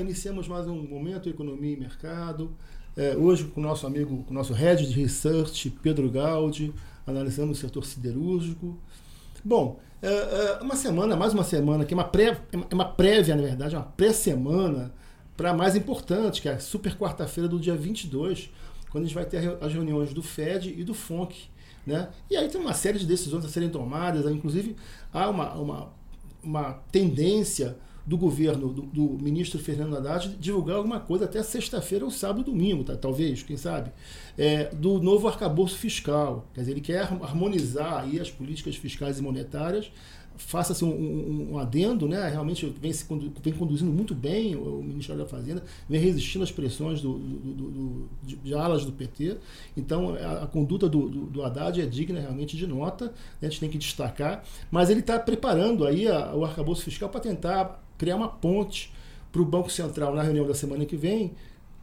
Iniciamos mais um Momento Economia e Mercado. É, hoje com o nosso amigo, com o nosso Head de Research, Pedro Gaudi, analisando o setor siderúrgico. Bom, é, é uma semana, mais uma semana, que é uma, pré, é uma prévia, na verdade, uma pré-semana para a mais importante, que é a super quarta-feira do dia 22, quando a gente vai ter as reuniões do FED e do FONC. Né? E aí tem uma série de decisões a serem tomadas, inclusive há uma, uma, uma tendência do governo, do, do, ministro Fernando Haddad, divulgar alguma coisa até sexta-feira ou sábado domingo, tá? talvez, quem sabe, é, do novo arcabouço fiscal. Quer dizer, ele quer harmonizar aí as políticas fiscais e monetárias faça-se um, um, um, adendo, né? realmente vem, se, vem conduzindo muito bem o, Ministério da Fazenda, vem resistindo às pressões do, do, do, de, de, alas do PT. Então, a, a conduta do, do, Haddad é digna realmente de nota, né? a gente tem que destacar, mas ele está preparando aí a, o arcabouço fiscal para tentar criar uma ponte para o Banco Central na reunião da semana que vem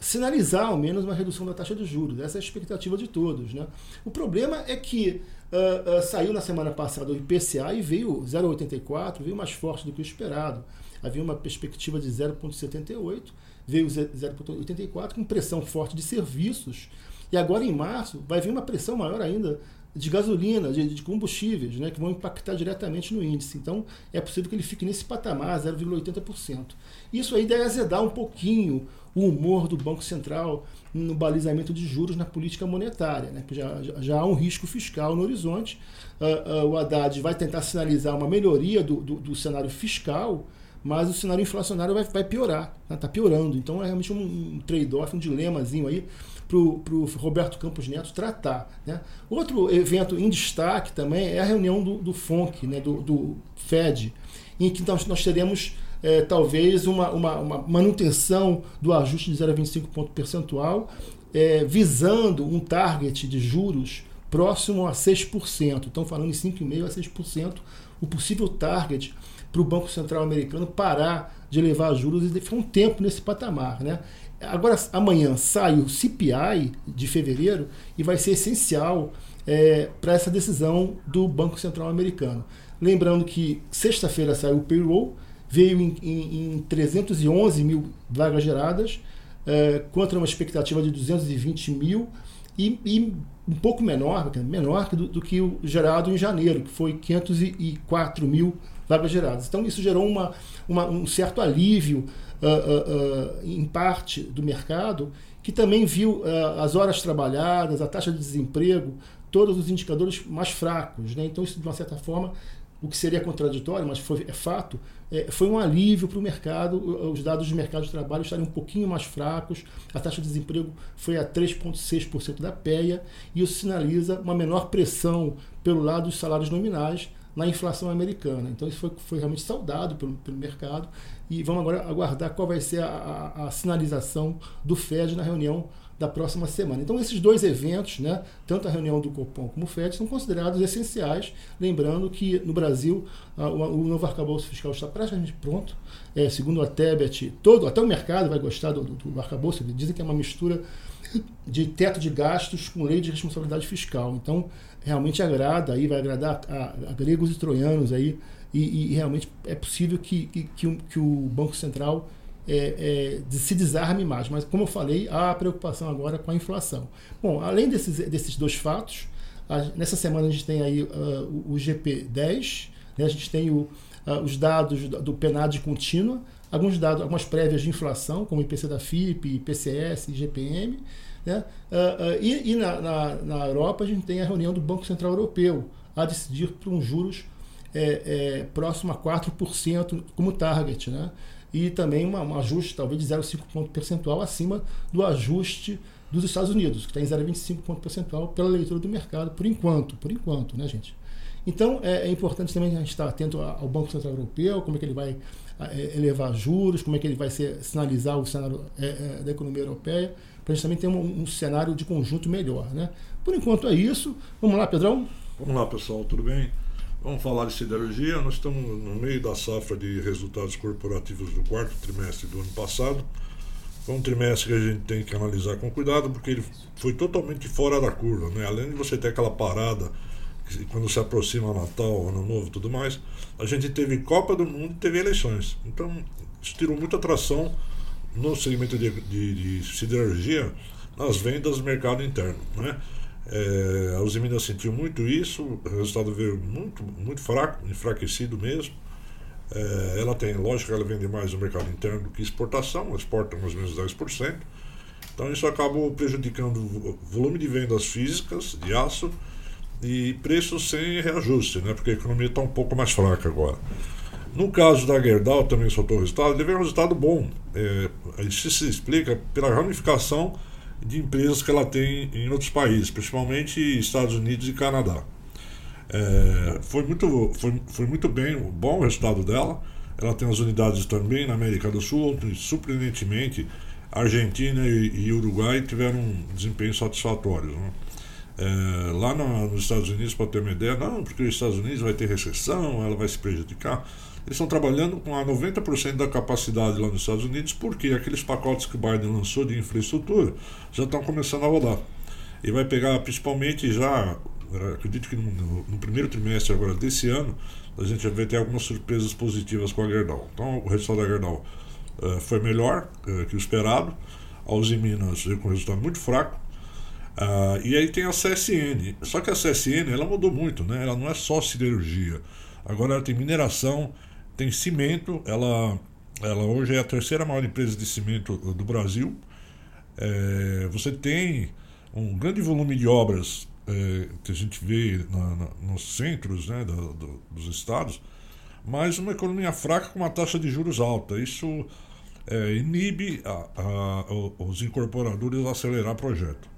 sinalizar ao menos uma redução da taxa de juros. Essa é a expectativa de todos. Né? O problema é que uh, uh, saiu na semana passada o IPCA e veio 0,84, veio mais forte do que o esperado. Havia uma perspectiva de 0,78, veio 0,84 com pressão forte de serviços. E agora em março vai vir uma pressão maior ainda de gasolina, de, de, combustíveis, né, que vão impactar diretamente no índice. Então, é possível que ele fique nesse patamar, 0,80%. Isso aí deve azedar um pouquinho o humor do Banco Central no balizamento de juros na política monetária, né, que já, já há um risco fiscal no horizonte. Uh, uh, o Haddad vai tentar sinalizar uma melhoria do, do, do cenário fiscal, mas o cenário inflacionário vai, vai piorar, está né, piorando. Então é realmente um, um trade-off, um dilemazinho aí para o Roberto Campos Neto tratar. Né? Outro evento em destaque também é a reunião do, do FONC, né, do, do FED, em que nós, nós teremos é, talvez uma, uma, uma, manutenção do ajuste de 0,25 ponto percentual, é, visando um target de juros próximo a 6%. Estão falando em 5,5% a 6%, o possível target para o Banco Central americano parar de elevar juros e ficar um tempo nesse patamar. Né? Agora, amanhã sai o CPI de fevereiro e vai ser essencial é, para essa decisão do Banco Central americano. Lembrando que sexta-feira saiu o payroll, veio em, em, em 311 mil vagas geradas, é, contra uma expectativa de 220 mil, e, e um pouco menor, menor do, do, que o gerado em janeiro, que foi 504 mil vagas geradas. Então, isso gerou uma, uma um certo alívio uh, uh, em parte do mercado, que também viu as horas trabalhadas, a taxa de desemprego, todos os indicadores mais fracos. Né? Então, isso, de uma certa forma, o que seria contraditório, mas foi, é fato, é, foi um alívio para o mercado, os dados de mercado de trabalho estarem um pouquinho mais fracos, a taxa de desemprego foi a 3,6% da PEA, e isso sinaliza uma menor pressão pelo lado dos salários nominais, na inflação americana. Então isso foi, foi realmente saudado pelo, pelo mercado e vamos agora aguardar qual vai ser a, a, a, sinalização do Fed na reunião da próxima semana. Então esses dois eventos, né, tanto a reunião do Copom como o Fed, são considerados essenciais, lembrando que no Brasil a, o, o, novo arcabouço fiscal está praticamente pronto. É, segundo a Tebet, todo, até o mercado vai gostar do, do, do arcabouço, dizem que é uma mistura de teto de gastos com lei de responsabilidade fiscal. Então, realmente agrada, aí vai agradar a, a gregos e troianos aí, e, e, realmente é possível que, que, que, o, que o Banco Central é, é, se desarme mais. Mas, como eu falei, há preocupação agora com a inflação. Bom, além desses, desses dois fatos, a, nessa semana a gente tem aí uh, o GP10, né, a gente tem o, uh, os dados do, PNAD contínua, alguns dados, algumas prévias de inflação, como IPC da FIP, IPCS, IGPM. Né? Uh, e, e na, na, na, Europa a gente tem a reunião do Banco Central Europeu a decidir por um juros é, é, próximo a 4% como target. Né? E também uma, um ajuste talvez de 0,5 ponto percentual acima do ajuste dos Estados Unidos, que está em 0,25 ponto percentual pela leitura do mercado, por enquanto, por enquanto, né, gente? Então é, é importante também a gente estar atento ao Banco Central Europeu, como é que ele vai é, elevar juros, como é que ele vai ser, sinalizar o cenário é, é, da economia europeia, para a gente também ter um, um, cenário de conjunto melhor. Né? Por enquanto é isso. Vamos lá, Pedrão? Vamos lá, pessoal, tudo bem? Vamos falar de siderurgia. Nós estamos no meio da safra de resultados corporativos do quarto trimestre do ano passado. Foi um trimestre que a gente tem que analisar com cuidado, porque ele foi totalmente fora da curva. Né? Além de você ter aquela parada quando se aproxima Natal, Ano Novo tudo mais, a gente teve Copa do Mundo e teve eleições. Então, isso tirou muita atração no segmento de, de, de siderurgia nas vendas do mercado interno. Né? É, a Usiminas sentiu muito isso, o resultado veio muito, muito fraco, enfraquecido mesmo. É, ela tem, lógico ela vende mais no mercado interno do que exportação, exporta mais ou menos 10%. Então isso acabou prejudicando o volume de vendas físicas de aço e preços sem reajuste, né? porque a economia está um pouco mais fraca agora. No caso da Gerdau, também soltou o resultado, teve um resultado bom. É, isso se explica pela ramificação de empresas que ela tem em outros países, principalmente Estados Unidos e Canadá. É, foi, muito, foi, foi muito bem, bom o resultado dela. Ela tem as unidades também na América do Sul, surpreendentemente, Argentina e, e Uruguai tiveram um desempenho satisfatório. Né? É, lá no, nos Estados Unidos, para ter uma ideia, não, porque os Estados Unidos vai ter recessão, ela vai se prejudicar. Eles estão trabalhando com a 90% da capacidade lá nos Estados Unidos, porque aqueles pacotes que o Biden lançou de infraestrutura já estão começando a rodar. E vai pegar principalmente já, acredito que no, no primeiro trimestre agora desse ano, a gente vai ter algumas surpresas positivas com a Gerdau. Então o resultado da Gerdau uh, foi melhor uh, que o esperado. A Uzi Minas veio com um resultado muito fraco. Uh, e aí tem a CSN. Só que a CSN ela mudou muito, né? Ela não é só siderurgia. Agora ela tem mineração, tem cimento, ela, ela hoje é a terceira maior empresa de cimento do Brasil. É, você tem um grande volume de obras é, que a gente vê na, na, nos centros né, do, do, dos estados, mas uma economia fraca com uma taxa de juros alta. Isso é, inibe a, a, os incorporadores a acelerar projeto.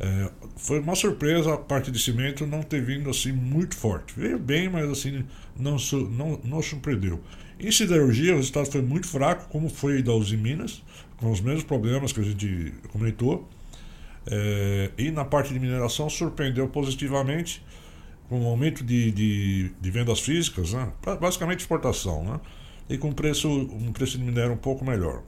É, foi uma surpresa a parte de cimento não ter vindo assim muito forte. Veio bem, mas assim não, não, não surpreendeu. Em siderurgia, o resultado foi muito fraco, como foi da Uzi Minas, com os mesmos problemas que a gente comentou. É, e na parte de mineração, surpreendeu positivamente com um aumento de, de, de vendas físicas, né? basicamente exportação, né? e com preço, um preço de minério um pouco melhor.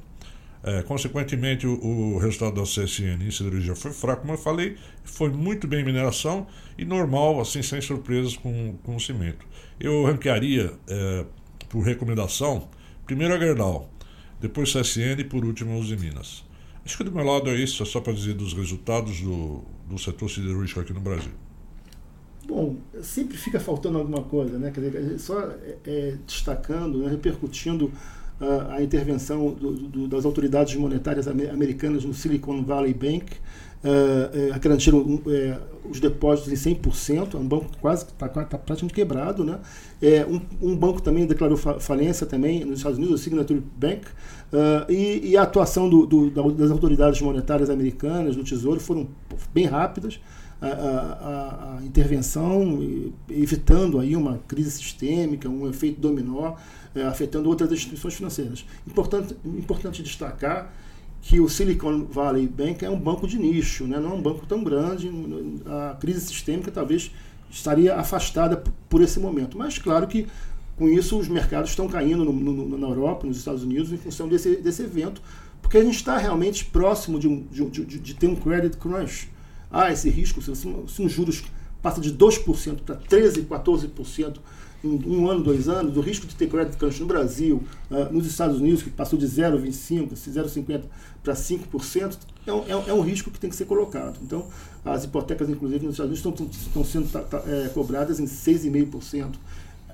É, consequentemente, o, o, resultado da CSN em siderurgia foi fraco, como eu falei, foi muito bem em mineração e normal, assim, sem surpresas com, com o cimento. Eu ranquearia, é, por recomendação, primeiro a Gerdau, depois CSN e por último os Minas. Acho que do meu lado é isso, é só para dizer dos resultados do, do setor siderúrgico aqui no Brasil. Bom, sempre fica faltando alguma coisa, né? Quer dizer, só é, é, destacando, né, repercutindo a, a intervenção do, do, das autoridades monetárias americanas no Silicon Valley Bank, uh, uh, garantiram uh, os depósitos em 100%, é um banco quase está tá praticamente quebrado. Né? É, um, um, banco também declarou falência também nos Estados Unidos, o Signature Bank, e, e, a atuação do, das autoridades monetárias americanas, do Tesouro, foram bem rápidas. A, a, a, intervenção, evitando aí uma crise sistêmica, um efeito dominó é, afetando outras instituições financeiras. Importante, importante destacar que o Silicon Valley Bank é um banco de nicho, né? não é um banco tão grande. A crise sistêmica talvez estaria afastada por esse momento. Mas, claro que com isso os mercados estão caindo no, no, na Europa, nos Estados Unidos, em função desse, desse evento, porque a gente está realmente próximo de, um, de, de, de, ter um credit crunch. Há ah, esse risco, se, se os juros passa de 2% para 13%, 14%, em um ano, dois anos, o risco de ter credit crunch no Brasil, uh, nos Estados Unidos, que passou de 0,25%, 0,50% para 5%, é um, é, um, risco que tem que ser colocado. Então, as hipotecas, inclusive, nos Estados Unidos estão, estão sendo tá, tá, é, cobradas em 6,5%.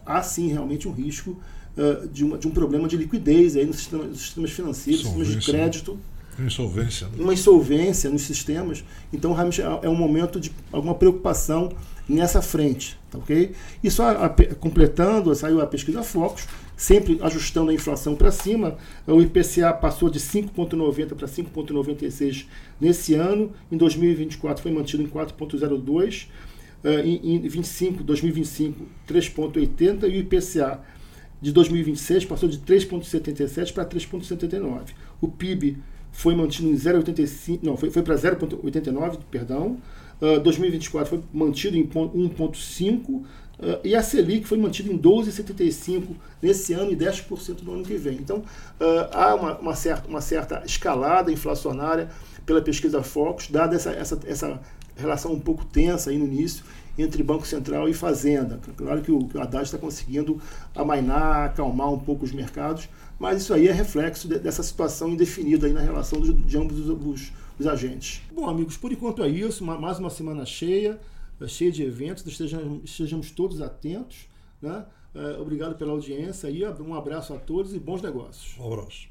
Há sim realmente um risco uh, de, uma, de um problema de liquidez aí no sistema, nos sistemas financeiros, sistemas de crédito. Insolvência. Né? Uma insolvência nos sistemas. Então, realmente, é, é um momento de alguma preocupação nessa frente, tá ok? E só a, completando, saiu a pesquisa Focus, sempre ajustando a inflação para cima, o IPCA passou de 5,90 para 5,96 nesse ano, em 2024 foi mantido em 4,02, uh, em, em 25, 2025 3,80 e o IPCA de 2026 passou de 3,77 para 3,79. O PIB foi mantido em 0,85, não, foi, foi para 0,89, perdão. Uh, ah, 2024 foi mantido em 1,5 uh, ah, e a Selic foi mantida em 12,75 nesse ano e 10% no ano que vem. Então, uh, há uma, uma, certa, uma certa escalada inflacionária pela pesquisa Focus, dada essa, essa, essa relação um pouco tensa aí no início entre Banco Central e Fazenda. Claro que o, que o Haddad está conseguindo amainar, acalmar um pouco os mercados, mas isso aí é reflexo de, dessa situação indefinida aí na relação de, de ambos os, os, os, agentes. Bom, amigos, por enquanto é isso. Uma, mais uma semana cheia, cheia de eventos. Estejamos, estejamos todos atentos. Né? É, obrigado pela audiência aí. Um abraço a todos e bons negócios. Um abraço.